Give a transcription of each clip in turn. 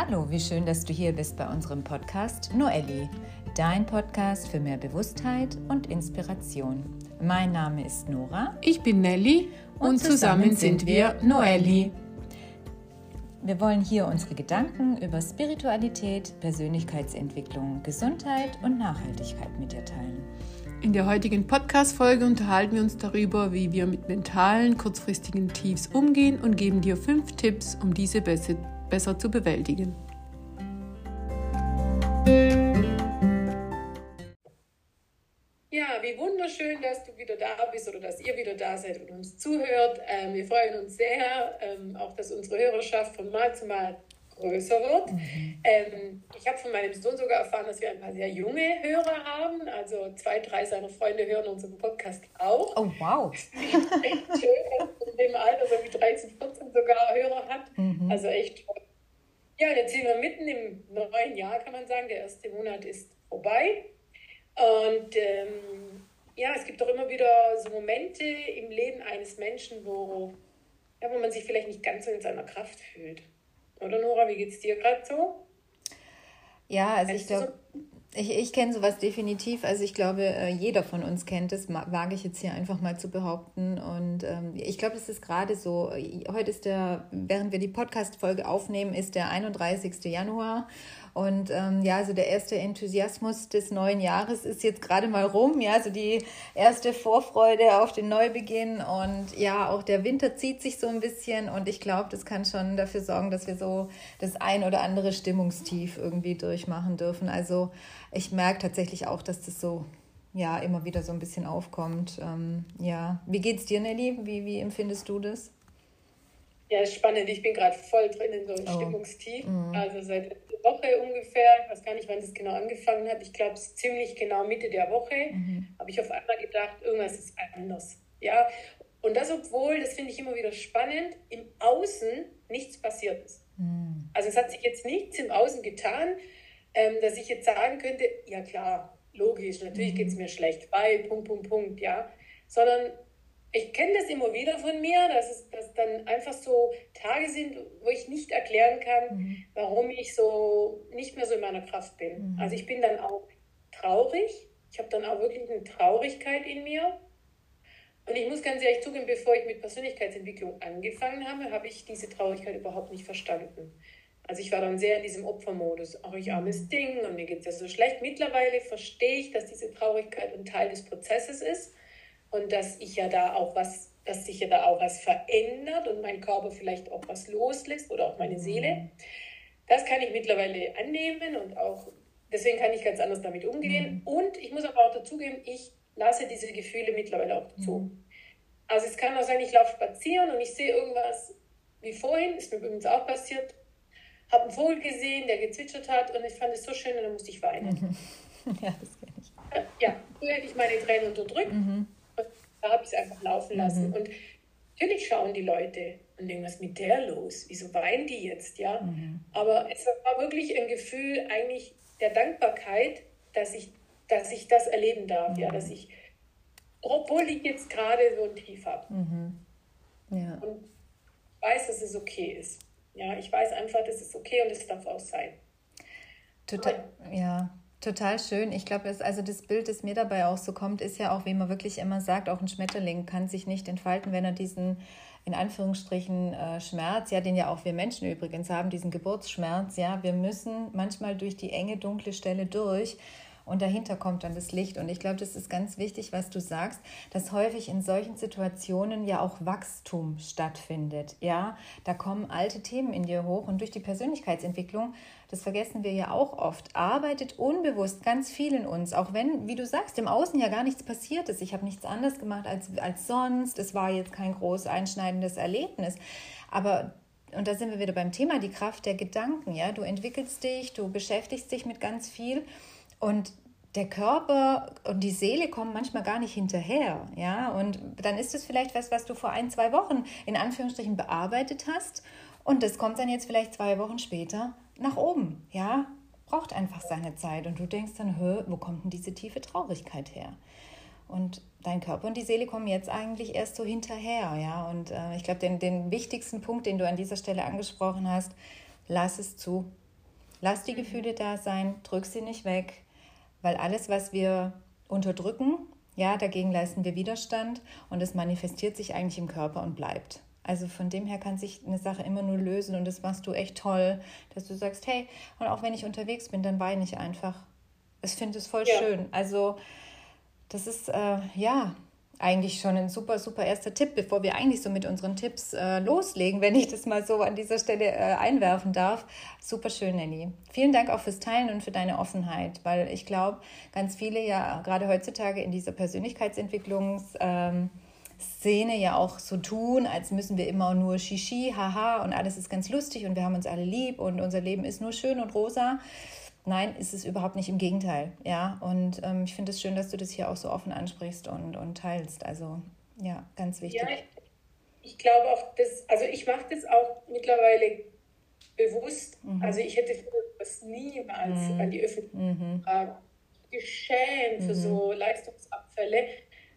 Hallo, wie schön, dass du hier bist bei unserem Podcast Noelli, dein Podcast für mehr Bewusstheit und Inspiration. Mein Name ist Nora. Ich bin Nelly und, und zusammen, zusammen, sind wir Noelli. Wir wollen hier unsere Gedanken über Spiritualität, Persönlichkeitsentwicklung, Gesundheit und Nachhaltigkeit mit dir teilen. In der heutigen Podcast-Folge unterhalten wir uns darüber, wie wir mit mentalen, kurzfristigen Tiefs umgehen und geben dir fünf Tipps, um diese besser besser zu bewältigen. Ja, wie wunderschön, dass du wieder da bist oder dass ihr wieder da seid und uns zuhört. Ähm, wir freuen uns sehr, ähm, auch dass unsere Hörerschaft von Mal zu Mal größer wird. Mhm. Ähm, ich habe von meinem Sohn sogar erfahren, dass wir ein paar sehr junge Hörer haben. Also zwei, drei seiner Freunde hören unseren Podcast auch. Oh, wow. echt schön, dass in dem Alter so wie 13, 14 sogar Hörer hat. Mhm. Also echt toll. Ja, jetzt sind wir mitten im neuen Jahr, kann man sagen. Der erste Monat ist vorbei. Und ähm, ja, es gibt doch immer wieder so Momente im Leben eines Menschen, wo, ja, wo man sich vielleicht nicht ganz so in seiner Kraft fühlt. Oder Nora, wie geht es dir gerade so? Ja, also Kennst ich glaube, so? ich, ich kenne sowas definitiv. Also ich glaube, äh, jeder von uns kennt es, wage ich jetzt hier einfach mal zu behaupten. Und ähm, ich glaube, es ist gerade so, heute ist der, während wir die Podcast-Folge aufnehmen, ist der 31. Januar. Und ähm, ja, also der erste Enthusiasmus des neuen Jahres ist jetzt gerade mal rum. Ja, also die erste Vorfreude auf den Neubeginn. Und ja, auch der Winter zieht sich so ein bisschen. Und ich glaube, das kann schon dafür sorgen, dass wir so das ein oder andere Stimmungstief irgendwie durchmachen dürfen. Also ich merke tatsächlich auch, dass das so ja immer wieder so ein bisschen aufkommt. Ähm, ja, wie geht's dir, Nelly? Wie, wie empfindest du das? Ja, spannend. Ich bin gerade voll drin in so einem oh. Stimmungstief. Mhm. Also seit einer Woche ungefähr, ich weiß gar nicht, wann das genau angefangen hat. Ich glaube, es ist ziemlich genau Mitte der Woche, mhm. habe ich auf einmal gedacht, irgendwas ist anders. Ja, und das, obwohl, das finde ich immer wieder spannend, im Außen nichts passiert ist. Mhm. Also es hat sich jetzt nichts im Außen getan, ähm, dass ich jetzt sagen könnte, ja klar, logisch, natürlich mhm. geht es mir schlecht, weil, Punkt, Punkt, Punkt, ja. Sondern ich kenne das immer wieder von mir, dass es dass dann einfach so Tage sind, wo ich nicht erklären kann, mhm. warum ich so nicht mehr so in meiner Kraft bin. Mhm. Also ich bin dann auch traurig. Ich habe dann auch wirklich eine Traurigkeit in mir. Und ich muss ganz ehrlich zugeben, bevor ich mit Persönlichkeitsentwicklung angefangen habe, habe ich diese Traurigkeit überhaupt nicht verstanden. Also ich war dann sehr in diesem Opfermodus. Auch ich armes mhm. Ding und mir geht es ja so schlecht. Mittlerweile verstehe ich, dass diese Traurigkeit ein Teil des Prozesses ist und dass ich ja da auch was, dass sich ja da auch was verändert und mein Körper vielleicht auch was loslässt oder auch meine mhm. Seele. Das kann ich mittlerweile annehmen und auch deswegen kann ich ganz anders damit umgehen. Mhm. Und ich muss aber auch dazugeben, ich lasse diese Gefühle mittlerweile auch dazu. Mhm. Also es kann auch sein, ich laufe spazieren und ich sehe irgendwas wie vorhin, ist mir übrigens auch passiert, habe einen Vogel gesehen, der gezwitschert hat und ich fand es so schön und dann musste ich weinen. Ja, das kenne ich. Ja, früher hätte ich meine Tränen unterdrückt. Mhm. Da habe ich es einfach laufen lassen. Mhm. Und natürlich schauen die Leute und denken, was ist mit der los? Wieso weinen die jetzt? Ja? Mhm. Aber es war wirklich ein Gefühl eigentlich der Dankbarkeit, dass ich, dass ich das erleben darf. Mhm. Ja? Dass ich, obwohl ich jetzt gerade so ein Tief habe. Mhm. Ja. Und weiß, dass es okay ist. Ja, ich weiß einfach, das ist okay und es darf auch sein. Total, ja, Total schön. Ich glaube, also das Bild, das mir dabei auch so kommt, ist ja auch, wie man wirklich immer sagt, auch ein Schmetterling kann sich nicht entfalten, wenn er diesen in Anführungsstrichen äh, Schmerz, ja, den ja auch wir Menschen übrigens haben, diesen Geburtsschmerz, ja, wir müssen manchmal durch die enge, dunkle Stelle durch und dahinter kommt dann das Licht. Und ich glaube, das ist ganz wichtig, was du sagst, dass häufig in solchen Situationen ja auch Wachstum stattfindet. Ja, da kommen alte Themen in dir hoch und durch die Persönlichkeitsentwicklung, das vergessen wir ja auch oft, arbeitet unbewusst ganz viel in uns, auch wenn, wie du sagst, im Außen ja gar nichts passiert ist. Ich habe nichts anderes gemacht als, als sonst. Es war jetzt kein groß einschneidendes Erlebnis. Aber und da sind wir wieder beim Thema, die Kraft der Gedanken. Ja, du entwickelst dich, du beschäftigst dich mit ganz viel und der Körper und die Seele kommen manchmal gar nicht hinterher, ja. Und dann ist es vielleicht was, was du vor ein, zwei Wochen in Anführungsstrichen bearbeitet hast. Und das kommt dann jetzt vielleicht zwei Wochen später nach oben, ja. Braucht einfach seine Zeit. Und du denkst dann, wo kommt denn diese tiefe Traurigkeit her? Und dein Körper und die Seele kommen jetzt eigentlich erst so hinterher, ja. Und äh, ich glaube, den, den wichtigsten Punkt, den du an dieser Stelle angesprochen hast, lass es zu. Lass die Gefühle da sein, drück sie nicht weg, weil alles, was wir unterdrücken, ja, dagegen leisten wir Widerstand und es manifestiert sich eigentlich im Körper und bleibt. Also von dem her kann sich eine Sache immer nur lösen und das machst du echt toll, dass du sagst, hey, und auch wenn ich unterwegs bin, dann weine ich einfach. Ich finde es voll ja. schön. Also das ist, äh, ja, eigentlich schon ein super, super erster Tipp, bevor wir eigentlich so mit unseren Tipps äh, loslegen, wenn ich das mal so an dieser Stelle äh, einwerfen darf. Super schön, Nelly. Vielen Dank auch fürs Teilen und für deine Offenheit, weil ich glaube, ganz viele ja gerade heutzutage in dieser Persönlichkeitsentwicklungsszene ähm, ja auch so tun, als müssen wir immer nur Shishi, haha und alles ist ganz lustig und wir haben uns alle lieb und unser Leben ist nur schön und rosa. Nein, ist es überhaupt nicht im Gegenteil. Ja, und ähm, ich finde es schön, dass du das hier auch so offen ansprichst und, und teilst. Also, ja, ganz wichtig. Ja, ich, ich glaube auch, dass, also ich mache das auch mittlerweile bewusst. Mhm. Also, ich hätte das niemals mhm. an die Öffentlichkeit mhm. geschämt für so mhm. Leistungsabfälle,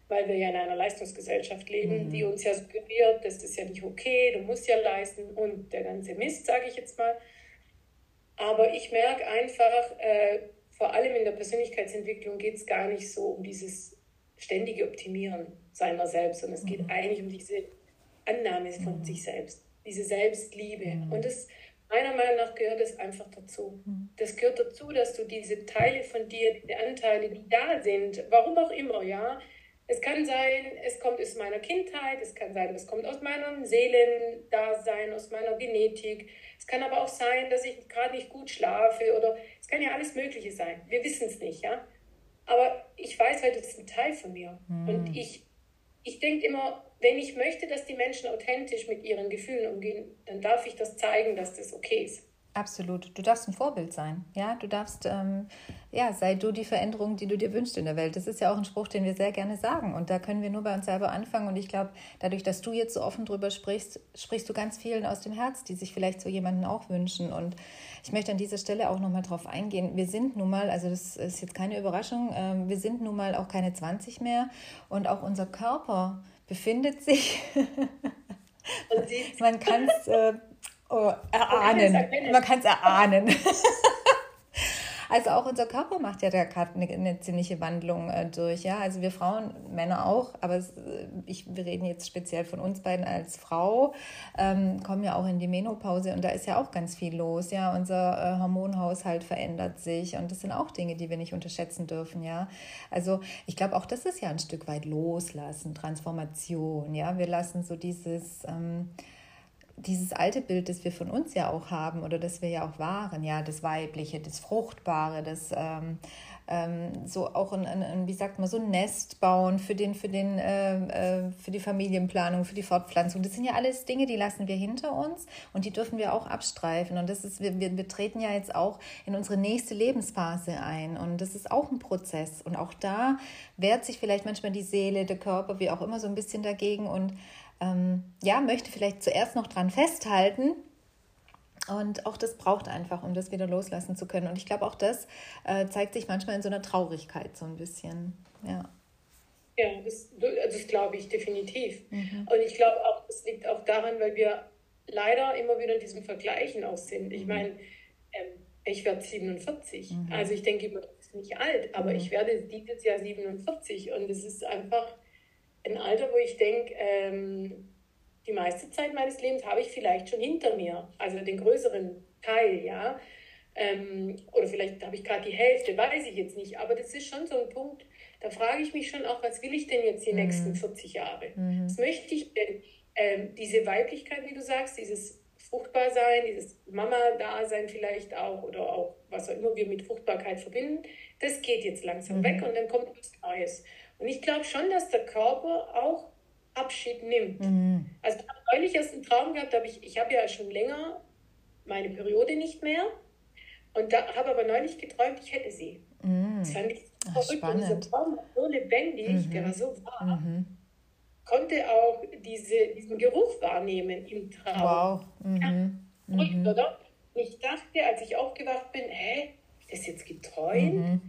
weil wir ja in einer Leistungsgesellschaft leben, die mhm. uns ja suggeriert, das ist ja nicht okay, du musst ja leisten und der ganze Mist, sage ich jetzt mal. Aber ich merke einfach, äh, vor allem in der Persönlichkeitsentwicklung geht es gar nicht so um dieses ständige Optimieren seiner selbst, sondern es geht mhm. eigentlich um diese Annahme von mhm. sich selbst, diese Selbstliebe. Mhm. Und das, meiner Meinung nach gehört das einfach dazu. Mhm. Das gehört dazu, dass du diese Teile von dir, diese Anteile, die da sind, warum auch immer, ja, es kann sein, es kommt aus meiner Kindheit, es kann sein, es kommt aus meinem Seelendasein, aus meiner Genetik. Es kann aber auch sein, dass ich gerade nicht gut schlafe oder es kann ja alles Mögliche sein. Wir wissen es nicht, ja. Aber ich weiß halt, das ist ein Teil von mir. Mhm. Und ich, ich denke immer, wenn ich möchte, dass die Menschen authentisch mit ihren Gefühlen umgehen, dann darf ich das zeigen, dass das okay ist. Absolut. Du darfst ein Vorbild sein. Ja, du darfst, ähm, ja, sei du die Veränderung, die du dir wünschst in der Welt. Das ist ja auch ein Spruch, den wir sehr gerne sagen. Und da können wir nur bei uns selber anfangen. Und ich glaube, dadurch, dass du jetzt so offen drüber sprichst, sprichst du ganz vielen aus dem Herz, die sich vielleicht so jemanden auch wünschen. Und ich möchte an dieser Stelle auch nochmal drauf eingehen. Wir sind nun mal, also das ist jetzt keine Überraschung, ähm, wir sind nun mal auch keine 20 mehr. Und auch unser Körper befindet sich. Man kann es. Äh, Oh, erahnen. Man kann es erahnen. also auch unser Körper macht ja da gerade eine, eine, ziemliche Wandlung äh, durch. Ja, also wir Frauen, Männer auch, aber es, äh, ich, wir reden jetzt speziell von uns beiden als Frau, ähm, kommen ja auch in die Menopause und da ist ja auch ganz viel los. Ja, unser äh, Hormonhaushalt verändert sich und das sind auch Dinge, die wir nicht unterschätzen dürfen. Ja, also ich glaube auch das ist ja ein Stück weit Loslassen, Transformation. Ja, wir lassen so dieses ähm, dieses alte Bild, das wir von uns ja auch haben oder das wir ja auch waren, ja, das Weibliche, das Fruchtbare, das ähm, ähm, so auch ein, ein, wie sagt man, so ein Nest bauen für den, für den, äh, äh, für die Familienplanung, für die Fortpflanzung. Das sind ja alles Dinge, die lassen wir hinter uns und die dürfen wir auch abstreifen. Und das ist, wir, wir, wir treten ja jetzt auch in unsere nächste Lebensphase ein. Und das ist auch ein Prozess. Und auch da wehrt sich vielleicht manchmal die Seele, der Körper, wie auch immer, so ein bisschen dagegen und ähm, ja, möchte vielleicht zuerst noch dran festhalten. Und auch das braucht einfach, um das wieder loslassen zu können. Und ich glaube, auch das äh, zeigt sich manchmal in so einer Traurigkeit so ein bisschen. Ja. Ja, das, das glaube ich definitiv. Mhm. Und ich glaube auch, das liegt auch daran, weil wir leider immer wieder in diesem Vergleichen auch sind. Ich mhm. meine, ähm, ich werde 47. Mhm. Also ich denke immer, das ist nicht alt, aber mhm. ich werde dieses Jahr 47 und es ist einfach ein Alter, wo ich denke, ähm, die meiste Zeit meines Lebens habe ich vielleicht schon hinter mir, also den größeren Teil, ja. Ähm, oder vielleicht habe ich gerade die Hälfte, weiß ich jetzt nicht. Aber das ist schon so ein Punkt, da frage ich mich schon auch, was will ich denn jetzt die mhm. nächsten 40 Jahre? Mhm. Was möchte ich denn? Ähm, diese Weiblichkeit, wie du sagst, dieses Fruchtbarsein, dieses Mama-Dasein vielleicht auch oder auch was auch immer wir mit Fruchtbarkeit verbinden, das geht jetzt langsam mhm. weg und dann kommt was Neues. Und ich glaube schon, dass der Körper auch Abschied nimmt. Mhm. Also ich habe neulich erst einen Traum gehabt, hab ich, ich habe ja schon länger meine Periode nicht mehr und da habe aber neulich geträumt, ich hätte sie. Mhm. Das fand ich Ach, verrückt. Und dieser Traum war so lebendig, mhm. der war so wahr. Mhm. Konnte auch diese, diesen Geruch wahrnehmen im Traum. Wow. Ja, mhm. verrückt, mhm. oder? Und ich dachte, als ich aufgewacht bin, hä, ist das jetzt geträumt?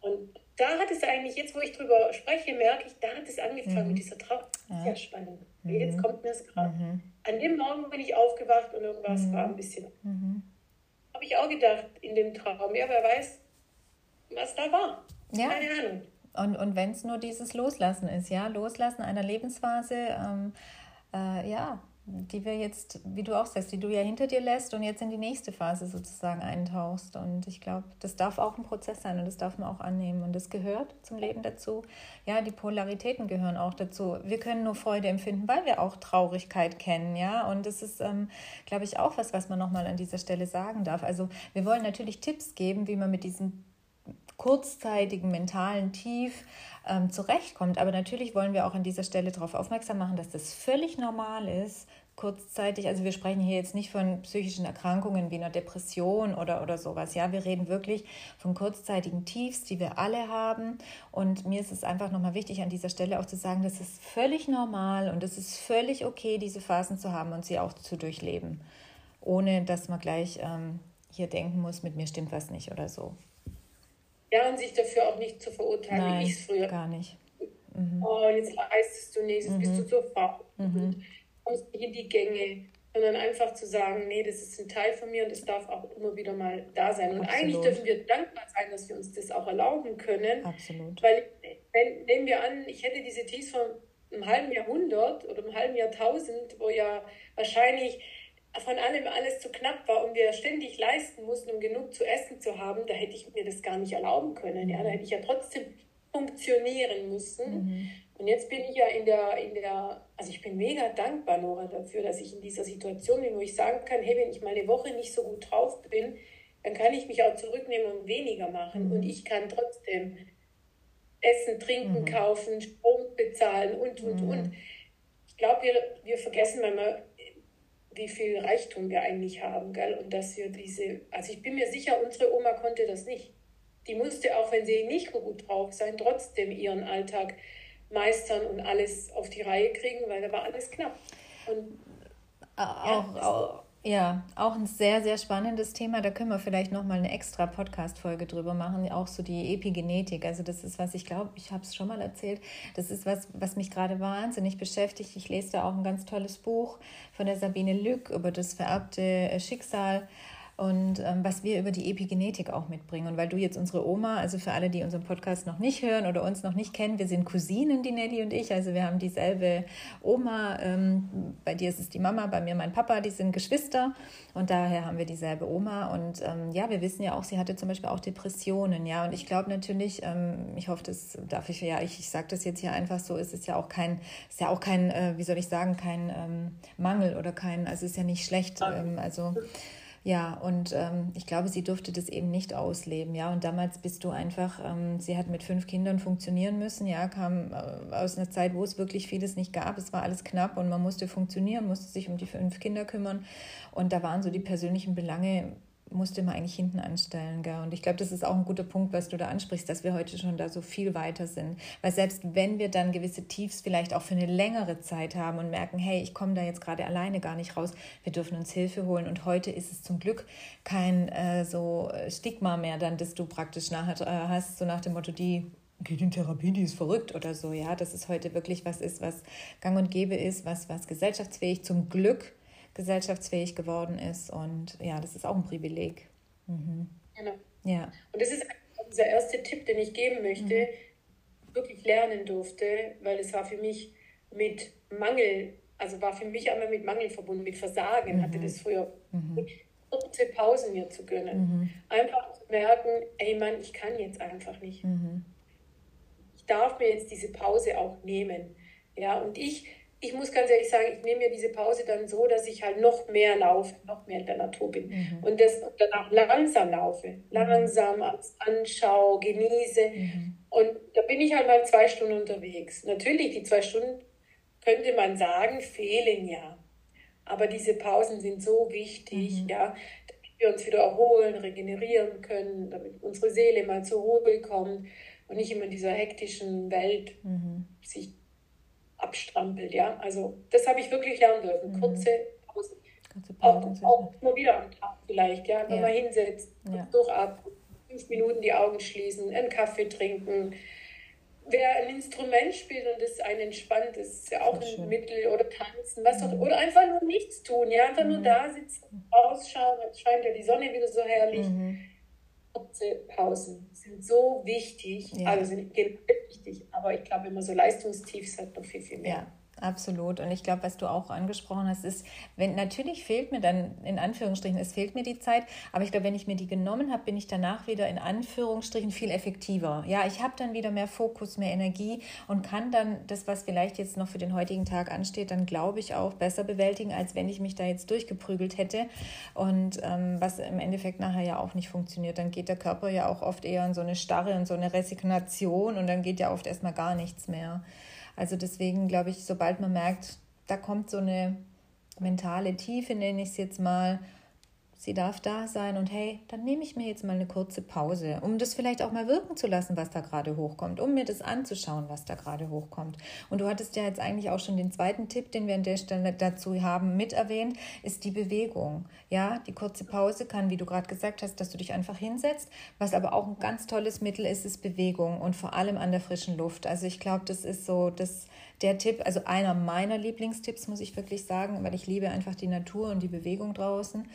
Und da hat es eigentlich, jetzt wo ich drüber spreche, merke ich, da hat es angefangen mhm. mit dieser Trauer. Ja. Sehr spannend. Mhm. Jetzt kommt mir das gerade. Mhm. An dem Morgen bin ich aufgewacht und irgendwas mhm. war ein bisschen. Mhm. habe ich auch gedacht in dem Traum. Ja, wer weiß, was da war. Ja. Keine Ahnung. Und, und wenn es nur dieses Loslassen ist, ja, Loslassen einer Lebensphase, ähm, äh, ja, die wir jetzt, wie du auch sagst, die du ja hinter dir lässt und jetzt in die nächste Phase sozusagen eintauchst. Und ich glaube, das darf auch ein Prozess sein und das darf man auch annehmen. Und das gehört zum Leben dazu. Ja, die Polaritäten gehören auch dazu. Wir können nur Freude empfinden, weil wir auch Traurigkeit kennen, ja. Und das ist, ähm, glaube ich, auch was, was man nochmal an dieser Stelle sagen darf. Also wir wollen natürlich Tipps geben, wie man mit diesem kurzzeitigen mentalen Tief ähm, zurechtkommt. Aber natürlich wollen wir auch an dieser Stelle darauf aufmerksam machen, dass das völlig normal ist, kurzzeitig, also wir sprechen hier jetzt nicht von psychischen Erkrankungen wie einer Depression oder, oder sowas. Ja, wir reden wirklich von kurzzeitigen Tiefs, die wir alle haben. Und mir ist es einfach nochmal wichtig, an dieser Stelle auch zu sagen, das ist völlig normal und es ist völlig okay, diese Phasen zu haben und sie auch zu durchleben, ohne dass man gleich ähm, hier denken muss, mit mir stimmt was nicht oder so. Ja, und sich dafür auch nicht zu verurteilen, Nein, wie ich es früher. gar nicht. Mhm. Oh, jetzt leistest du nichts, jetzt mhm. bist du zu faul. Mhm. kommst nicht in die Gänge. Sondern einfach zu sagen, nee, das ist ein Teil von mir und es darf auch immer wieder mal da sein. Und Absolut. eigentlich dürfen wir dankbar sein, dass wir uns das auch erlauben können. Absolut. Weil, wenn, nehmen wir an, ich hätte diese Tees von einem halben Jahrhundert oder einem halben Jahrtausend, wo ja wahrscheinlich von allem alles zu knapp war und wir ständig leisten mussten, um genug zu essen zu haben, da hätte ich mir das gar nicht erlauben können. Ja, da hätte ich ja trotzdem funktionieren müssen. Mhm. Und jetzt bin ich ja in der, in der, also ich bin mega dankbar, Nora, dafür, dass ich in dieser Situation bin, wo ich sagen kann, hey, wenn ich mal eine Woche nicht so gut drauf bin, dann kann ich mich auch zurücknehmen und weniger machen. Mhm. Und ich kann trotzdem Essen, Trinken, mhm. kaufen, Strom bezahlen und, und, und. Mhm. Ich glaube, wir, wir vergessen manchmal, wie viel Reichtum wir eigentlich haben, gell? Und dass wir diese, also ich bin mir sicher, unsere Oma konnte das nicht. Die musste, auch wenn sie nicht so gut drauf sein, trotzdem ihren Alltag meistern und alles auf die Reihe kriegen, weil da war alles knapp. Und auch, ja, auch, ja, auch ein sehr, sehr spannendes Thema. Da können wir vielleicht nochmal eine extra Podcast-Folge drüber machen. Auch so die Epigenetik. Also, das ist was, ich glaube, ich habe es schon mal erzählt. Das ist was, was mich gerade wahnsinnig beschäftigt. Ich lese da auch ein ganz tolles Buch von der Sabine Lück über das vererbte äh, Schicksal und ähm, was wir über die Epigenetik auch mitbringen. Und weil du jetzt unsere Oma, also für alle, die unseren Podcast noch nicht hören oder uns noch nicht kennen, wir sind Cousinen, die Nelly und ich. Also wir haben dieselbe Oma. Ähm, bei dir ist es die Mama, bei mir mein Papa, die sind Geschwister und daher haben wir dieselbe Oma. Und ähm, ja, wir wissen ja auch, sie hatte zum Beispiel auch Depressionen, ja. Und ich glaube natürlich, ähm, ich hoffe, das darf ich ja, ich, ich sage das jetzt hier einfach so, es ist ja auch kein, ist ja auch kein, äh, wie soll ich sagen, kein ähm, Mangel oder kein, also es ist ja nicht schlecht. Ähm, also ja, und ähm, ich glaube, sie durfte das eben nicht ausleben, ja. Und damals bist du einfach, ähm, sie hat mit fünf Kindern funktionieren müssen, ja, kam äh, aus einer Zeit, wo es wirklich vieles nicht gab. Es war alles knapp und man musste funktionieren, musste sich um die fünf Kinder kümmern. Und da waren so die persönlichen Belange musste man eigentlich hinten anstellen. Gell? Und ich glaube, das ist auch ein guter Punkt, was du da ansprichst, dass wir heute schon da so viel weiter sind. Weil selbst wenn wir dann gewisse Tiefs vielleicht auch für eine längere Zeit haben und merken, hey, ich komme da jetzt gerade alleine gar nicht raus, wir dürfen uns Hilfe holen. Und heute ist es zum Glück kein äh, so Stigma mehr, dann, dass du praktisch nachher äh, hast, so nach dem Motto, die geht in Therapie, die ist verrückt oder so. Ja, dass es heute wirklich was ist, was gang und gäbe ist, was, was gesellschaftsfähig zum Glück gesellschaftsfähig geworden ist. Und ja, das ist auch ein Privileg. Mhm. Genau. Ja. Und das ist dieser erste Tipp, den ich geben möchte, mhm. wirklich lernen durfte, weil es war für mich mit Mangel, also war für mich einmal mit Mangel verbunden, mit Versagen, mhm. hatte das früher. Mhm. Kurze Pausen mir zu gönnen. Mhm. Einfach zu merken, ey Mann, ich kann jetzt einfach nicht. Mhm. Ich darf mir jetzt diese Pause auch nehmen. Ja, und ich ich muss ganz ehrlich sagen, ich nehme mir diese Pause dann so, dass ich halt noch mehr laufe, noch mehr in der Natur bin. Mhm. Und das dann auch langsam laufe. Langsam anschaue, genieße. Mhm. Und da bin ich halt mal zwei Stunden unterwegs. Natürlich, die zwei Stunden könnte man sagen, fehlen ja. Aber diese Pausen sind so wichtig, mhm. ja, damit wir uns wieder erholen, regenerieren können, damit unsere Seele mal zur Ruhe kommt und nicht immer in dieser hektischen Welt mhm. sich abstrampelt. Ja? Also das habe ich wirklich lernen dürfen. Mhm. Kurze Pausen. Kurze Pausen auch, auch nur wieder am Tag vielleicht, ja, wenn ja. man hinsetzt, ja. durchatmen, fünf Minuten die Augen schließen, einen Kaffee trinken, wer ein Instrument spielt und das einen entspannt, das ist ja auch ein Mittel oder tanzen, was mhm. auch, oder einfach nur nichts tun, ja, einfach mhm. nur da sitzen, ausschauen, jetzt scheint ja die Sonne wieder so herrlich. Mhm. Kurze Pausen sind so wichtig, ja. also sind wichtig, aber ich glaube immer so Leistungstiefs hat noch viel, viel mehr. Ja. Absolut. Und ich glaube, was du auch angesprochen hast, ist, wenn natürlich fehlt mir dann in Anführungsstrichen, es fehlt mir die Zeit, aber ich glaube, wenn ich mir die genommen habe, bin ich danach wieder in Anführungsstrichen viel effektiver. Ja, ich habe dann wieder mehr Fokus, mehr Energie und kann dann das, was vielleicht jetzt noch für den heutigen Tag ansteht, dann glaube ich auch besser bewältigen, als wenn ich mich da jetzt durchgeprügelt hätte und ähm, was im Endeffekt nachher ja auch nicht funktioniert. Dann geht der Körper ja auch oft eher in so eine Starre, in so eine Resignation und dann geht ja oft erstmal gar nichts mehr. Also deswegen glaube ich, sobald man merkt, da kommt so eine mentale Tiefe, nenne ich es jetzt mal, sie darf da sein und hey, dann nehme ich mir jetzt mal eine kurze Pause, um das vielleicht auch mal wirken zu lassen, was da gerade hochkommt, um mir das anzuschauen, was da gerade hochkommt. Und du hattest ja jetzt eigentlich auch schon den zweiten Tipp, den wir an der Stelle dazu haben, mit erwähnt, ist die Bewegung. Ja, die kurze Pause kann, wie du gerade gesagt hast, dass du dich einfach hinsetzt. Was aber auch ein ganz tolles Mittel ist, ist Bewegung und vor allem an der frischen Luft. Also ich glaube, das ist so das der Tipp, also einer meiner Lieblingstipps, muss ich wirklich sagen, weil ich liebe einfach die Natur und die Bewegung draußen.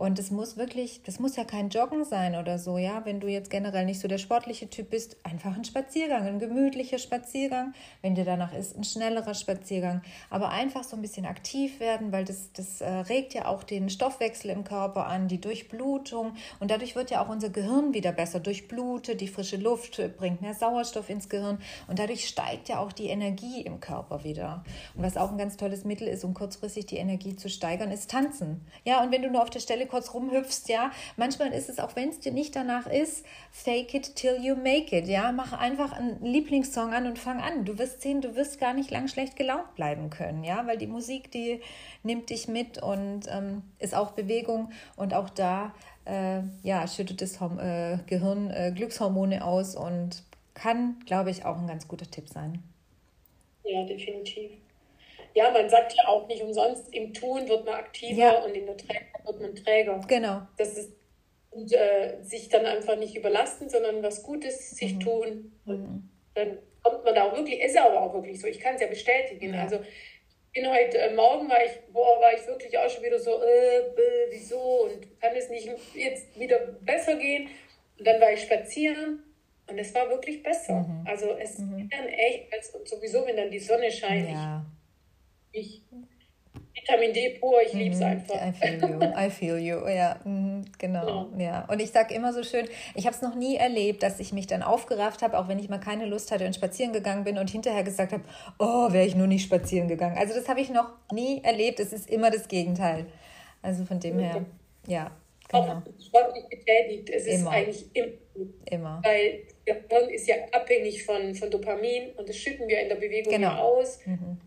Und das muss wirklich, das muss ja kein Joggen sein oder so, ja. Wenn du jetzt generell nicht so der sportliche Typ bist, einfach ein Spaziergang, ein gemütlicher Spaziergang. Wenn dir danach ist, ein schnellerer Spaziergang. Aber einfach so ein bisschen aktiv werden, weil das, das äh, regt ja auch den Stoffwechsel im Körper an, die Durchblutung. Und dadurch wird ja auch unser Gehirn wieder besser durchblutet. Die frische Luft bringt mehr Sauerstoff ins Gehirn. Und dadurch steigt ja auch die Energie im Körper wieder. Und was auch ein ganz tolles Mittel ist, um kurzfristig die Energie zu steigern, ist Tanzen. Ja, und wenn du nur auf der Stelle kurz rumhüpfst, ja. Manchmal ist es, auch wenn es dir nicht danach ist, fake it till you make it, ja. Mach einfach einen Lieblingssong an und fang an. Du wirst sehen, du wirst gar nicht lang schlecht gelaunt bleiben können, ja, weil die Musik, die nimmt dich mit und ähm, ist auch Bewegung und auch da, äh, ja, schüttet das Horm äh, Gehirn äh, Glückshormone aus und kann, glaube ich, auch ein ganz guter Tipp sein. Ja, definitiv ja, man sagt ja auch nicht umsonst, im Tun wird man aktiver ja. und in der Träger wird man Träger. Genau. Das ist und äh, sich dann einfach nicht überlasten, sondern was Gutes sich mhm. tun. Und mhm. dann kommt man da auch wirklich, ist aber auch wirklich so, ich kann es ja bestätigen. Ja. Also bin heute äh, Morgen war ich, boah, war ich wirklich auch schon wieder so, äh, bäh, wieso und kann es nicht jetzt wieder besser gehen. Und dann war ich spazieren und es war wirklich besser. Mhm. Also es mhm. dann echt, und sowieso, wenn dann die Sonne scheint, ja. ich ich Vitamin D pur, ich liebe es mhm. einfach. I feel you, I feel you, ja, mhm, genau, ja. ja. Und ich sage immer so schön, ich habe es noch nie erlebt, dass ich mich dann aufgerafft habe, auch wenn ich mal keine Lust hatte und spazieren gegangen bin und hinterher gesagt habe, oh, wäre ich nur nicht spazieren gegangen. Also das habe ich noch nie erlebt, es ist immer das Gegenteil. Also von dem her, ja, genau. Auch sportlich betätigt, es immer. ist eigentlich immer. immer. Weil der Hirn ist ja abhängig von, von Dopamin und das schütten wir in der Bewegung genau. aus. Mhm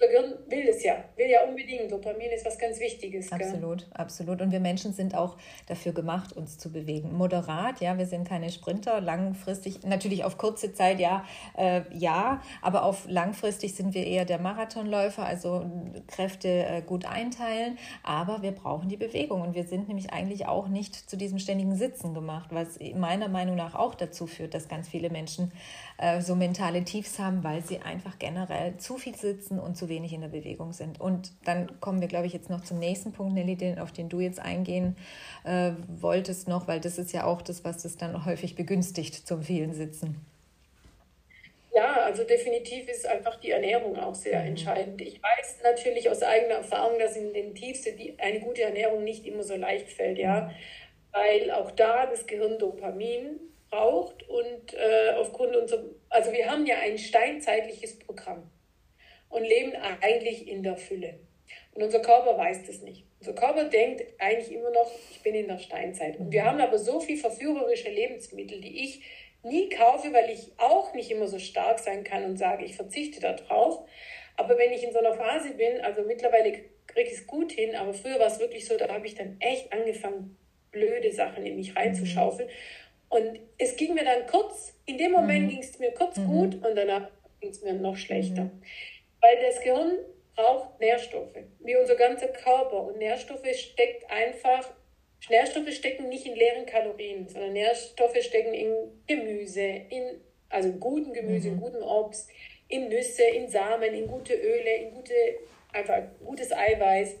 Gehirn will es ja, will ja unbedingt. Dopamin ist was ganz Wichtiges. Absolut, gell? absolut. Und wir Menschen sind auch dafür gemacht, uns zu bewegen. Moderat, ja, wir sind keine Sprinter. Langfristig, natürlich auf kurze Zeit, ja, äh, ja, aber auf langfristig sind wir eher der Marathonläufer, also Kräfte äh, gut einteilen. Aber wir brauchen die Bewegung und wir sind nämlich eigentlich auch nicht zu diesem ständigen Sitzen gemacht, was meiner Meinung nach auch dazu führt, dass ganz viele Menschen äh, so mentale Tiefs haben, weil sie einfach generell zu viel sitzen und zu wenig in der Bewegung sind. Und dann kommen wir, glaube ich, jetzt noch zum nächsten Punkt, Nelly, den, auf den du jetzt eingehen äh, wolltest noch, weil das ist ja auch das, was das dann häufig begünstigt zum vielen Sitzen. Ja, also definitiv ist einfach die Ernährung auch sehr mhm. entscheidend. Ich weiß natürlich aus eigener Erfahrung, dass in den Tiefsten die, eine gute Ernährung nicht immer so leicht fällt, ja, mhm. weil auch da das Gehirn Dopamin braucht und äh, aufgrund unserer, also wir haben ja ein steinzeitliches Programm und leben eigentlich in der Fülle. Und unser Körper weiß das nicht. Unser Körper denkt eigentlich immer noch, ich bin in der Steinzeit. Und wir haben aber so viel verführerische Lebensmittel, die ich nie kaufe, weil ich auch nicht immer so stark sein kann und sage, ich verzichte darauf. Aber wenn ich in so einer Phase bin, also mittlerweile kriege ich es gut hin, aber früher war es wirklich so, da habe ich dann echt angefangen, blöde Sachen in mich reinzuschaufeln. Und es ging mir dann kurz, in dem Moment mhm. ging es mir kurz mhm. gut und danach ging es mir noch schlechter. Mhm. Weil das Gehirn braucht Nährstoffe, wie unser ganzer Körper. Und Nährstoffe steckt einfach, Nährstoffe stecken nicht in leeren Kalorien, sondern Nährstoffe stecken in Gemüse, in Also in guten Gemüse, mhm. in gutem Obst, in Nüsse, in Samen, in gute Öle, in gute, einfach gutes Eiweiß.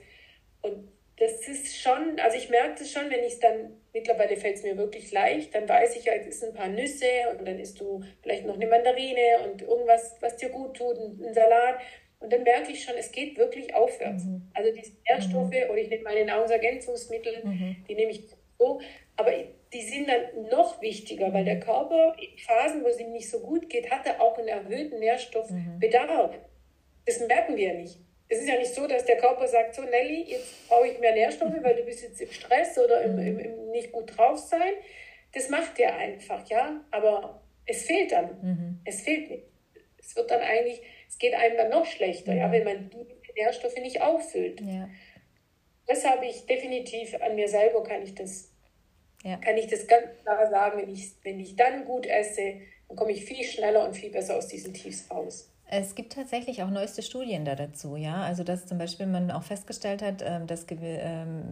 Und das ist schon, also ich merke das schon, wenn ich es dann, mittlerweile fällt es mir wirklich leicht, dann weiß ich ja, jetzt ist ein paar Nüsse und dann isst du vielleicht noch eine Mandarine und irgendwas, was dir gut tut, ein Salat. Und dann merke ich schon, es geht wirklich aufwärts. Mhm. Also diese Nährstoffe, mhm. oder ich nehme meine Nahrungsergänzungsmittel, mhm. die nehme ich so, aber die sind dann noch wichtiger, weil der mhm. Körper in Phasen, wo es ihm nicht so gut geht, hat er auch einen erhöhten Nährstoffbedarf. Mhm. Das merken wir ja nicht es ist ja nicht so, dass der Körper sagt, so Nelly, jetzt brauche ich mehr Nährstoffe, weil du bist jetzt im Stress oder im, im, im nicht gut drauf sein. Das macht der einfach, ja. Aber es fehlt dann. Mhm. Es fehlt nicht. Es wird dann eigentlich, es geht einem dann noch schlechter, mhm. ja, wenn man die Nährstoffe nicht auffüllt. Ja. Das habe ich definitiv an mir selber, kann ich das, ja. kann ich das ganz klar sagen, wenn ich, wenn ich dann gut esse, dann komme ich viel schneller und viel besser aus diesen Tiefs raus. Es gibt tatsächlich auch neueste Studien da dazu, ja. Also dass zum Beispiel man auch festgestellt hat, ähm, dass ähm,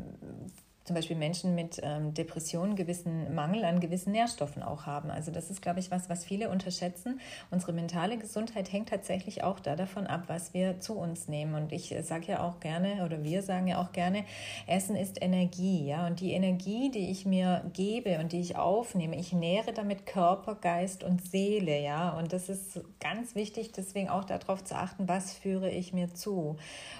zum Beispiel Menschen mit ähm, Depressionen gewissen Mangel an gewissen Nährstoffen auch haben. Also das ist, glaube ich, was, was viele unterschätzen. Unsere mentale Gesundheit hängt tatsächlich auch da davon ab, was wir zu uns nehmen. Und ich äh, sage ja auch gerne, oder wir sagen ja auch gerne, Essen ist Energie, ja. Und die Energie, die ich mir gebe und die ich aufnehme, ich nähre damit Körper, Geist und Seele, ja. Und das ist ganz wichtig, deswegen auch darauf zu achten, was führe ich mir zu.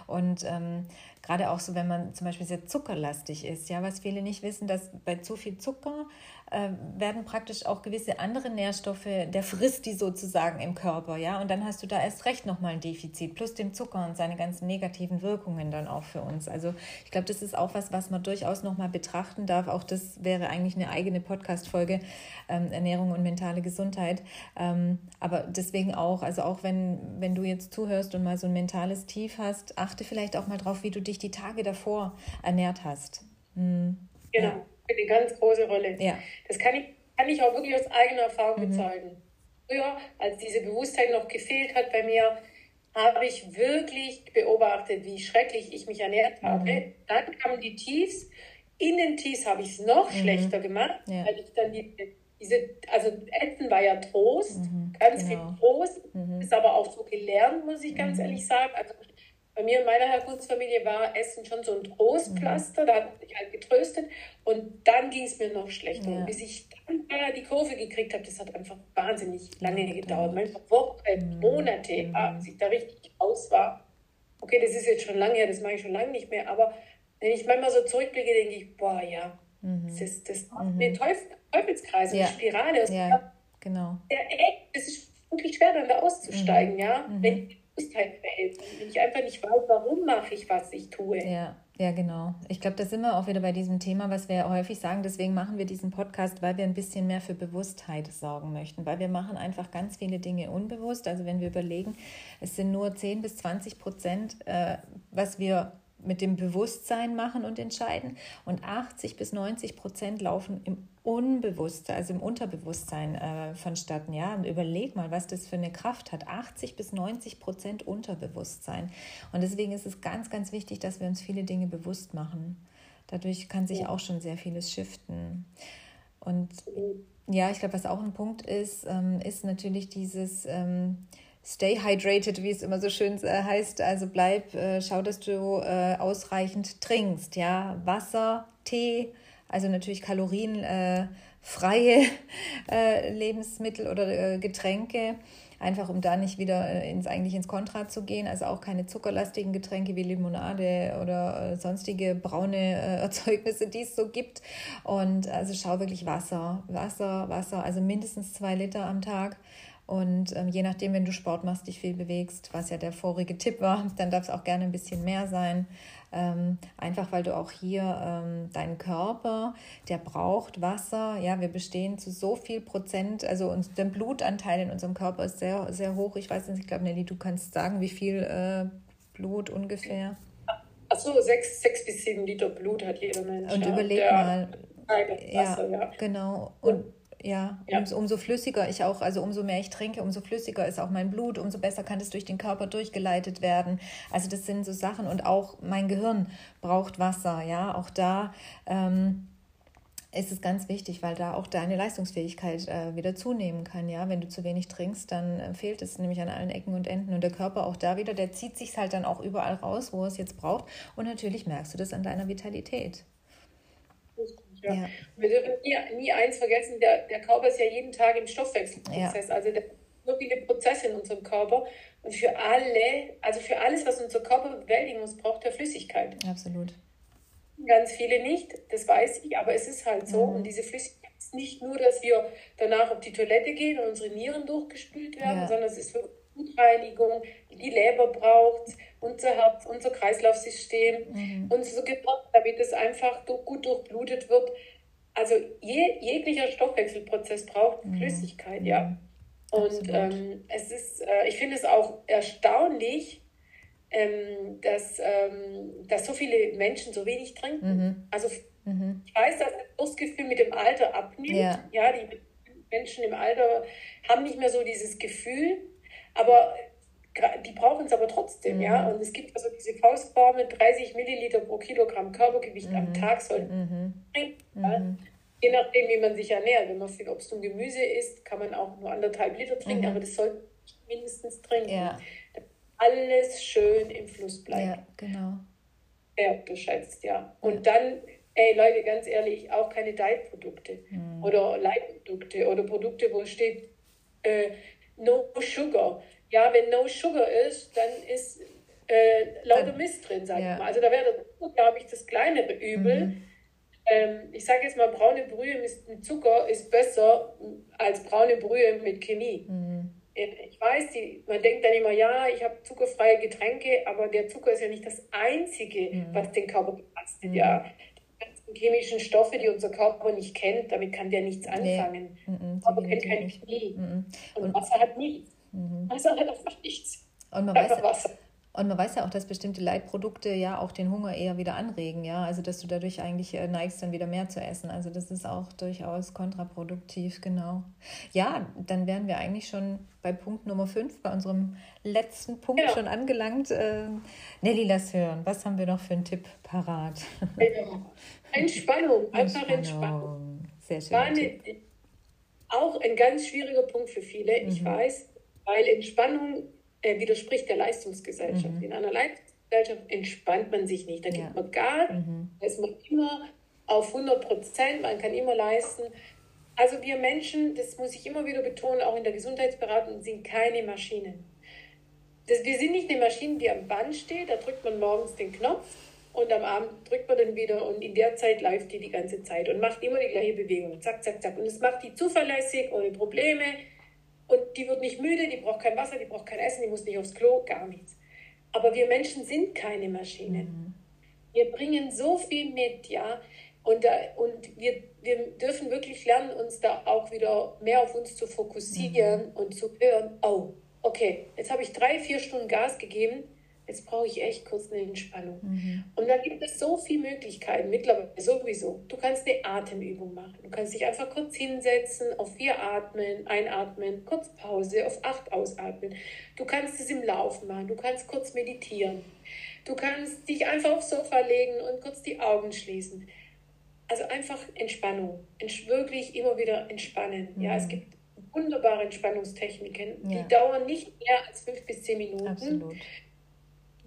Und ähm, gerade auch so, wenn man zum Beispiel sehr zuckerlastig ist, ja, was viele nicht wissen, dass bei zu viel Zucker äh, werden praktisch auch gewisse andere Nährstoffe, der frisst die sozusagen im Körper, ja, und dann hast du da erst recht nochmal ein Defizit, plus dem Zucker und seine ganzen negativen Wirkungen dann auch für uns. Also ich glaube, das ist auch was, was man durchaus nochmal betrachten darf. Auch das wäre eigentlich eine eigene Podcast-Folge, ähm, Ernährung und mentale Gesundheit. Ähm, aber deswegen auch, also auch wenn, wenn du jetzt zuhörst und mal so ein mentales Tief hast, achte vielleicht auch mal drauf, wie du dich die Tage davor ernährt hast. Hm. Genau. Ja eine ganz große Rolle. Ja. Das kann ich, kann ich auch wirklich aus eigener Erfahrung mhm. bezeugen. Früher, als diese Bewusstheit noch gefehlt hat bei mir, habe ich wirklich beobachtet, wie schrecklich ich mich ernährt habe. Mhm. Dann kamen die Tiefs. In den Tiefs habe ich es noch mhm. schlechter gemacht, ja. weil ich dann die, diese, also Essen war ja Trost, mhm. ganz genau. viel Trost, mhm. ist aber auch so gelernt, muss ich ganz mhm. ehrlich sagen. Also bei mir in meiner Herkunftsfamilie war Essen schon so ein Trostpflaster, mhm. da hat mich halt getröstet und dann ging es mir noch schlechter. Ja. Und bis ich dann die Kurve gekriegt habe, das hat einfach wahnsinnig lange ja, gedauert. Manchmal Wochen, mhm. Monate, mhm. Ah, bis ich da richtig aus war. Okay, das ist jetzt schon lange her, das mache ich schon lange nicht mehr, aber wenn ich manchmal so zurückblicke, denke ich, boah, ja, mhm. das ist das mhm. eine Teufel, Teufelskreis, ja. eine Spirale. Das ja, genau. Der, es ist wirklich schwer, dann da auszusteigen, mhm. ja. Wenn Bewusstheit verhält. Wenn ich einfach nicht weiß, warum mache ich, was ich tue. Ja. Ja, genau. Ich glaube, da sind wir auch wieder bei diesem Thema, was wir häufig sagen. Deswegen machen wir diesen Podcast, weil wir ein bisschen mehr für Bewusstheit sorgen möchten, weil wir machen einfach ganz viele Dinge unbewusst. Also wenn wir überlegen, es sind nur 10 bis 20 Prozent, äh, was wir mit dem Bewusstsein machen und entscheiden. Und 80 bis 90 Prozent laufen im Unbewusstsein, also im Unterbewusstsein äh, vonstatten. Ja, und überleg mal, was das für eine Kraft hat. 80 bis 90 Prozent Unterbewusstsein. Und deswegen ist es ganz, ganz wichtig, dass wir uns viele Dinge bewusst machen. Dadurch kann sich auch schon sehr vieles shiften. Und ja, ich glaube, was auch ein Punkt ist, ähm, ist natürlich dieses ähm, Stay hydrated, wie es immer so schön äh, heißt. Also bleib, äh, schau, dass du äh, ausreichend trinkst. Ja, Wasser, Tee, also natürlich kalorienfreie Lebensmittel oder Getränke einfach um da nicht wieder ins, eigentlich ins Kontra zu gehen. Also auch keine zuckerlastigen Getränke wie Limonade oder sonstige braune Erzeugnisse, die es so gibt. Und also schau wirklich Wasser, Wasser, Wasser, also mindestens zwei Liter am Tag. Und ähm, je nachdem, wenn du Sport machst, dich viel bewegst, was ja der vorige Tipp war, dann darf es auch gerne ein bisschen mehr sein. Ähm, einfach weil du auch hier ähm, deinen Körper, der braucht Wasser. Ja, wir bestehen zu so viel Prozent, also uns, der Blutanteil in unserem Körper ist sehr, sehr hoch. Ich weiß nicht, ich glaube, Nelly, du kannst sagen, wie viel äh, Blut ungefähr. Achso, sechs, sechs bis sieben Liter Blut hat jeder Mensch. Und ja. überleg der, mal. Wasser, ja, ja, genau. Und ja, ja. Um, umso flüssiger ich auch, also umso mehr ich trinke, umso flüssiger ist auch mein Blut, umso besser kann es durch den Körper durchgeleitet werden. Also das sind so Sachen und auch mein Gehirn braucht Wasser, ja, auch da. Ähm, ist es ganz wichtig, weil da auch deine Leistungsfähigkeit äh, wieder zunehmen kann. Ja, wenn du zu wenig trinkst, dann äh, fehlt es nämlich an allen Ecken und Enden und der Körper auch da wieder, der zieht sich halt dann auch überall raus, wo er es jetzt braucht. Und natürlich merkst du das an deiner Vitalität. Ja. ja. Wir dürfen nie, nie eins vergessen: der, der Körper ist ja jeden Tag im Stoffwechselprozess. Ja. Also der, so viele Prozesse in unserem Körper. Und für alle, also für alles, was unser Körper bewältigen muss, braucht er Flüssigkeit. Absolut ganz viele nicht, das weiß ich, aber es ist halt so. Mhm. Und diese Flüssigkeit ist nicht nur, dass wir danach auf die Toilette gehen und unsere Nieren durchgespült werden, ja. sondern es ist für Blutreinigung, die Leber braucht, unser Herz, unser Kreislaufsystem, mhm. unser Gehirn, damit es einfach gut durchblutet wird. Also je, jeglicher Stoffwechselprozess braucht mhm. Flüssigkeit, ja. Mhm. Und ähm, es ist, äh, ich finde es auch erstaunlich, ähm, dass, ähm, dass so viele Menschen so wenig trinken. Mhm. Also mhm. ich weiß, dass das Durstgefühl mit dem Alter abnimmt. Ja. ja, die Menschen im Alter haben nicht mehr so dieses Gefühl, aber die brauchen es aber trotzdem, mhm. ja. Und es gibt also diese Faustformel, 30 Milliliter pro Kilogramm Körpergewicht am mhm. Tag soll mhm. Ja? Mhm. Je nachdem, wie man sich ernährt. Wenn man viel Obst und Gemüse isst, kann man auch nur anderthalb Liter trinken, aber das sollte mindestens trinken. Ja alles schön im Fluss bleibt. Ja, genau. Ja, geschätzt, ja. Und ja. dann, ey Leute, ganz ehrlich, auch keine Diet-Produkte mhm. oder Light-Produkte oder Produkte, wo steht äh, No Sugar. Ja, wenn No Sugar ist, dann ist äh, lauter Mist drin, sag ja. ich mal. Also da wäre, glaube ich, das kleinere Übel. Mhm. Ähm, ich sage jetzt mal, braune Brühe mit Zucker ist besser als braune Brühe mit Chemie. Mhm ich weiß, die, man denkt dann immer, ja, ich habe zuckerfreie Getränke, aber der Zucker ist ja nicht das Einzige, mhm. was den Körper belastet. Mhm. Ja, die ganzen chemischen Stoffe, die unser Körper nicht kennt, damit kann der nichts anfangen. Nee. Mhm, aber kennt keine Chemie. Mhm. Und, Und, Wasser hat nichts. Mhm. Hat einfach nichts. Und man einfach weiß, Wasser. Und man weiß ja auch, dass bestimmte Leitprodukte ja auch den Hunger eher wieder anregen, ja. Also dass du dadurch eigentlich äh, neigst, dann wieder mehr zu essen. Also das ist auch durchaus kontraproduktiv, genau. Ja, dann wären wir eigentlich schon bei Punkt Nummer 5, bei unserem letzten Punkt ja. schon angelangt. Äh, Nelly, lass hören. Was haben wir noch für einen Tipp parat? Entspannung, einfach Entspannung. Entspannung. Sehr schön. Auch ein ganz schwieriger Punkt für viele, ich mhm. weiß, weil Entspannung äh, widerspricht der Leistungsgesellschaft. Mhm. In einer Leistungsgesellschaft entspannt man sich nicht. Da gibt man gar, mhm. da ist man immer auf 100 Prozent, man kann immer leisten. Also wir Menschen, das muss ich immer wieder betonen, auch in der Gesundheitsberatung, sind keine Maschinen. Das, wir sind nicht eine Maschine, die am Band steht, da drückt man morgens den Knopf und am Abend drückt man dann wieder und in der Zeit läuft die die ganze Zeit und macht immer die gleiche Bewegung. Zack, zack, zack. Und es macht die zuverlässig, ohne Probleme und die wird nicht müde, die braucht kein Wasser, die braucht kein Essen, die muss nicht aufs Klo, gar nichts. Aber wir Menschen sind keine Maschinen. Mhm. Wir bringen so viel mit, ja. Und, da, und wir, wir dürfen wirklich lernen, uns da auch wieder mehr auf uns zu fokussieren mhm. und zu hören, oh, okay, jetzt habe ich drei, vier Stunden Gas gegeben jetzt brauche ich echt kurz eine Entspannung. Mhm. Und da gibt es so viele Möglichkeiten, mittlerweile sowieso. Du kannst eine Atemübung machen. Du kannst dich einfach kurz hinsetzen, auf vier atmen, einatmen, kurz Pause, auf acht ausatmen. Du kannst es im Laufen machen, du kannst kurz meditieren. Du kannst dich einfach aufs Sofa legen und kurz die Augen schließen. Also einfach Entspannung. Wirklich immer wieder entspannen. Mhm. Ja, es mhm. gibt wunderbare Entspannungstechniken, ja. die dauern nicht mehr als fünf bis zehn Minuten. Absolut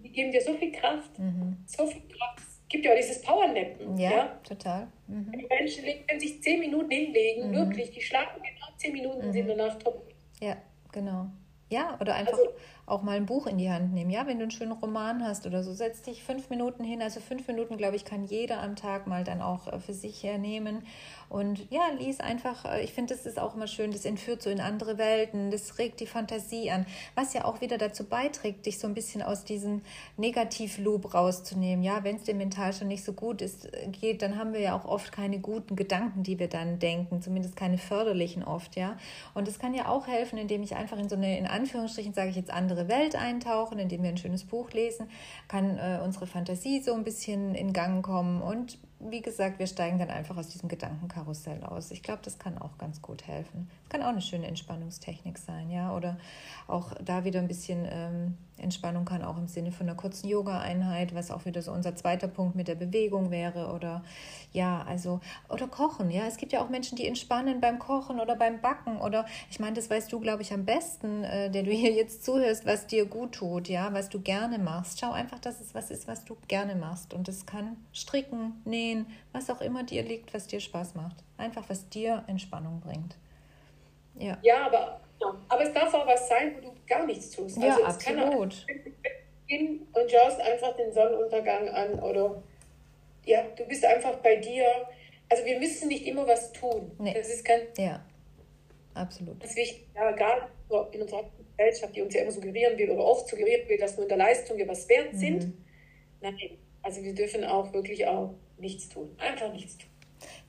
die geben dir so viel Kraft, mhm. so viel Kraft. Es gibt ja auch dieses Powernappen. Ja, ja? total. Mhm. Die Menschen können sich zehn Minuten hinlegen, mhm. wirklich, die schlafen genau zehn Minuten, mhm. sind danach top. Ja, genau. Ja, oder einfach also, auch mal ein Buch in die Hand nehmen. Ja, wenn du einen schönen Roman hast oder so, setz dich fünf Minuten hin. Also fünf Minuten, glaube ich, kann jeder am Tag mal dann auch äh, für sich hernehmen. Und ja, lies einfach, äh, ich finde, das ist auch immer schön, das entführt so in andere Welten, das regt die Fantasie an, was ja auch wieder dazu beiträgt, dich so ein bisschen aus diesem Negativloop rauszunehmen. Ja, wenn es dir mental schon nicht so gut ist, äh, geht, dann haben wir ja auch oft keine guten Gedanken, die wir dann denken, zumindest keine förderlichen oft, ja. Und es kann ja auch helfen, indem ich einfach in so eine, in Anführungsstrichen sage ich jetzt, andere Welt eintauchen, indem wir ein schönes Buch lesen, kann äh, unsere Fantasie so ein bisschen in Gang kommen und wie gesagt, wir steigen dann einfach aus diesem Gedankenkarussell aus. Ich glaube, das kann auch ganz gut helfen. Kann auch eine schöne Entspannungstechnik sein, ja. Oder auch da wieder ein bisschen ähm, Entspannung kann auch im Sinne von einer kurzen Yoga-Einheit, was auch wieder so unser zweiter Punkt mit der Bewegung wäre. Oder ja, also, oder kochen, ja. Es gibt ja auch Menschen, die entspannen beim Kochen oder beim Backen. Oder ich meine, das weißt du, glaube ich, am besten, äh, der du hier jetzt zuhörst, was dir gut tut, ja, was du gerne machst. Schau einfach, dass es was ist, was du gerne machst. Und das kann stricken, nähen, was auch immer dir liegt, was dir Spaß macht. Einfach, was dir Entspannung bringt. Ja, ja aber, aber es darf auch was sein, wo du gar nichts tust. Ja, also absolut. Gehen und schaust einfach den Sonnenuntergang an oder ja, du bist einfach bei dir. Also wir müssen nicht immer was tun. Nee. Das ist kein. Ja, absolut. Das ist wichtig. Ja, gerade in unserer Gesellschaft, die uns ja immer suggerieren will oder oft suggerieren will, dass nur in der Leistung wir was wert sind. Mhm. Nein, also wir dürfen auch wirklich auch nichts tun. Einfach nichts tun.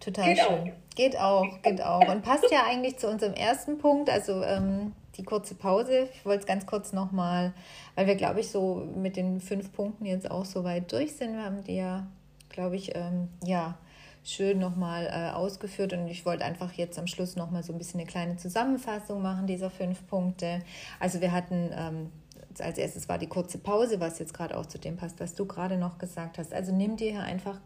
Total geht schön. Auch. Geht auch, geht auch. Und passt ja eigentlich zu unserem ersten Punkt, also ähm, die kurze Pause. Ich wollte es ganz kurz nochmal, weil wir, glaube ich, so mit den fünf Punkten jetzt auch so weit durch sind. Wir haben die ja, glaube ich, ähm, ja, schön nochmal äh, ausgeführt und ich wollte einfach jetzt am Schluss nochmal so ein bisschen eine kleine Zusammenfassung machen dieser fünf Punkte. Also wir hatten ähm, als erstes war die kurze Pause, was jetzt gerade auch zu dem passt, was du gerade noch gesagt hast. Also nimm dir hier einfach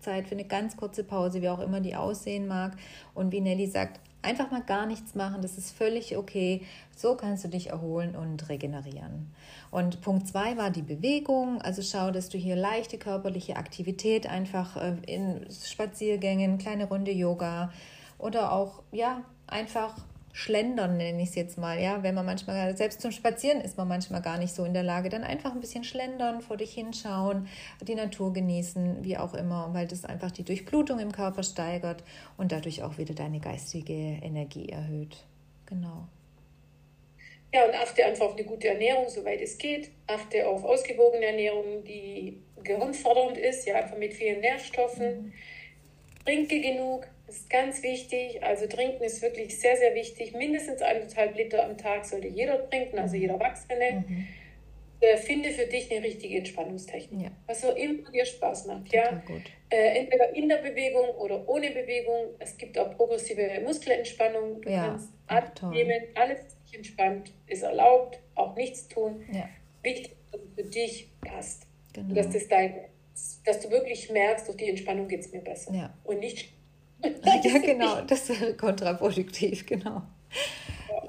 Zeit für eine ganz kurze Pause, wie auch immer die aussehen mag. Und wie Nelly sagt, einfach mal gar nichts machen, das ist völlig okay. So kannst du dich erholen und regenerieren. Und Punkt zwei war die Bewegung. Also schau, dass du hier leichte körperliche Aktivität einfach äh, in Spaziergängen, kleine Runde Yoga oder auch ja einfach Schlendern nenne ich es jetzt mal, ja, wenn man manchmal, selbst zum Spazieren ist man manchmal gar nicht so in der Lage, dann einfach ein bisschen schlendern, vor dich hinschauen, die Natur genießen, wie auch immer, weil das einfach die Durchblutung im Körper steigert und dadurch auch wieder deine geistige Energie erhöht. Genau. Ja, und achte einfach auf eine gute Ernährung, soweit es geht. Achte auf ausgewogene Ernährung, die gehirnfördernd ist, ja, einfach mit vielen Nährstoffen. Mhm. Trinke genug, das ist ganz wichtig. Also trinken ist wirklich sehr, sehr wichtig. Mindestens eineinhalb Liter am Tag sollte jeder trinken, also jeder Erwachsene. Mhm. Äh, finde für dich eine richtige Entspannungstechnik, ja. was so immer dir Spaß macht. Ja? Äh, entweder in der Bewegung oder ohne Bewegung. Es gibt auch progressive Muskelentspannung. Du ja. kannst abnehmen, alles entspannt, ist erlaubt, auch nichts tun. Ja. Wichtig, dass es für dich passt. Genau. dass, das dein, dass du wirklich merkst, durch die Entspannung geht es mir besser. Und nicht ja, genau, das wäre kontraproduktiv, genau.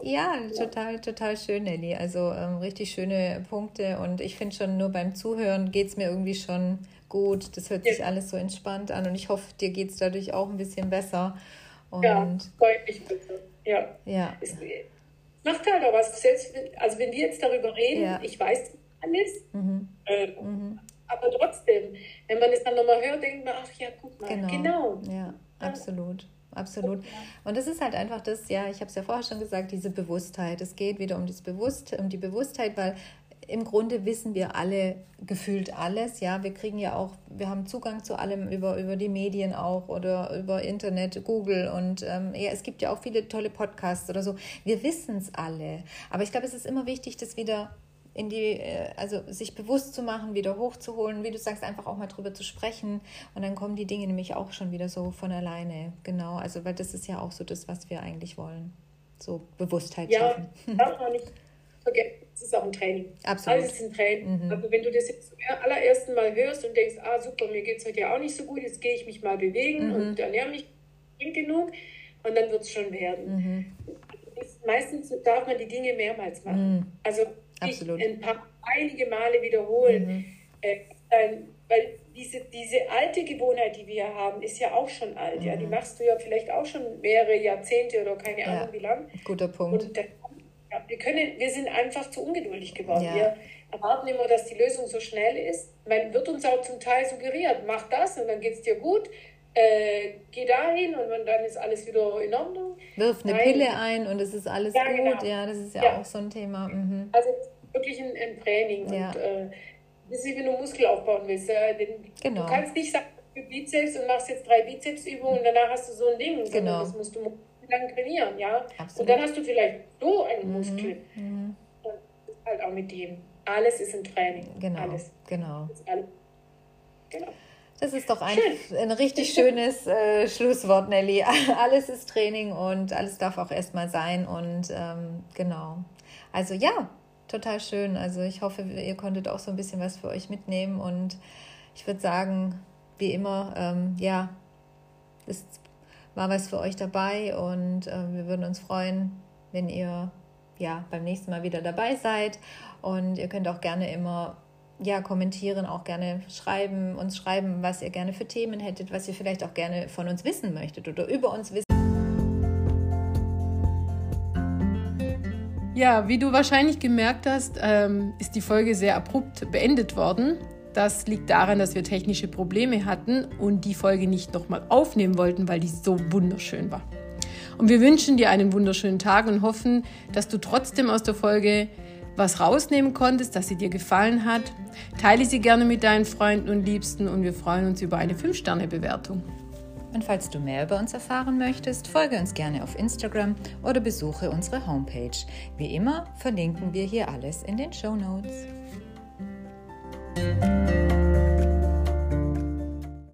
Ja, total, total schön, Nelly. Also ähm, richtig schöne Punkte und ich finde schon nur beim Zuhören geht es mir irgendwie schon gut. Das hört sich ja. alles so entspannt an und ich hoffe, dir geht es dadurch auch ein bisschen besser. Und ja, deutlich besser. Ja. ja. Es macht halt auch was. Selbst, also wenn wir jetzt darüber reden, ja. ich weiß alles, mhm. Äh, mhm. aber trotzdem, wenn man es dann nochmal hört, denkt man, ach ja, guck mal, genau. genau. Ja. Absolut. Absolut. Und das ist halt einfach das, ja, ich habe es ja vorher schon gesagt, diese Bewusstheit. Es geht wieder um, das Bewusst, um die Bewusstheit, weil im Grunde wissen wir alle gefühlt alles. Ja, wir kriegen ja auch, wir haben Zugang zu allem über, über die Medien auch oder über Internet, Google und ähm, ja, es gibt ja auch viele tolle Podcasts oder so. Wir wissen es alle. Aber ich glaube, es ist immer wichtig, das wieder in die, äh, also sich bewusst zu machen, wieder hochzuholen, wie du sagst, einfach auch mal drüber zu sprechen. Und dann kommen die Dinge nämlich auch schon wieder so von alleine. Genau, also weil das ist ja auch so das, was wir eigentlich wollen. So Bewusstheit ja, schaffen. darf man nicht vergessen. Es ist auch ein Training. Absolut. Alles ist ein Training. Mhm. Also wenn du das jetzt zum allerersten Mal hörst und denkst, ah super, mir geht es heute ja auch nicht so gut, jetzt gehe ich mich mal bewegen mhm. und ernähre mich genug und dann wird es schon werden. Mhm. Meistens darf man die Dinge mehrmals machen. Mhm. Also Absolut. ein paar, einige Male wiederholen. Mhm. Äh, weil diese, diese alte Gewohnheit, die wir haben, ist ja auch schon alt. Mhm. Ja? Die mhm. machst du ja vielleicht auch schon mehrere Jahrzehnte oder keine Ahnung ja. wie lang. Guter Punkt. Dann, ja, wir, können, wir sind einfach zu ungeduldig geworden. Ja. Wir erwarten immer, dass die Lösung so schnell ist. Man wird uns auch zum Teil suggeriert, mach das und dann geht es dir gut. Äh, geh dahin und dann ist alles wieder in Ordnung. Wirf eine Nein. Pille ein und es ist alles ja, gut. Genau. Ja, das ist ja, ja, auch so ein Thema. Mhm. Also wirklich ein, ein Training. Ja. Und äh, das ist wie wenn du Muskel aufbauen willst. Äh, den, genau. Du kannst nicht sagen, für Bizeps und machst jetzt drei Bizepsübungen und danach hast du so ein Ding. Genau. Das musst du lang trainieren, ja. Absolut. Und dann hast du vielleicht so einen mhm. Muskel. Mhm. Und halt auch mit dem. Alles ist ein Training. Genau. Alles. Genau. Alles. Genau. Das ist doch ein, ein richtig schönes äh, Schlusswort, Nelly. Alles ist Training und alles darf auch erstmal sein. Und ähm, genau. Also ja, total schön. Also ich hoffe, ihr konntet auch so ein bisschen was für euch mitnehmen. Und ich würde sagen, wie immer, ähm, ja, es war was für euch dabei. Und äh, wir würden uns freuen, wenn ihr ja beim nächsten Mal wieder dabei seid. Und ihr könnt auch gerne immer ja, kommentieren, auch gerne schreiben, uns schreiben, was ihr gerne für Themen hättet, was ihr vielleicht auch gerne von uns wissen möchtet oder über uns wissen. Ja, wie du wahrscheinlich gemerkt hast, ähm, ist die Folge sehr abrupt beendet worden. Das liegt daran, dass wir technische Probleme hatten und die Folge nicht nochmal aufnehmen wollten, weil die so wunderschön war. Und wir wünschen dir einen wunderschönen Tag und hoffen, dass du trotzdem aus der Folge was rausnehmen konntest, dass sie dir gefallen hat. Teile sie gerne mit deinen Freunden und Liebsten und wir freuen uns über eine 5-Sterne-Bewertung. Und falls du mehr über uns erfahren möchtest, folge uns gerne auf Instagram oder besuche unsere Homepage. Wie immer verlinken wir hier alles in den Show Notes.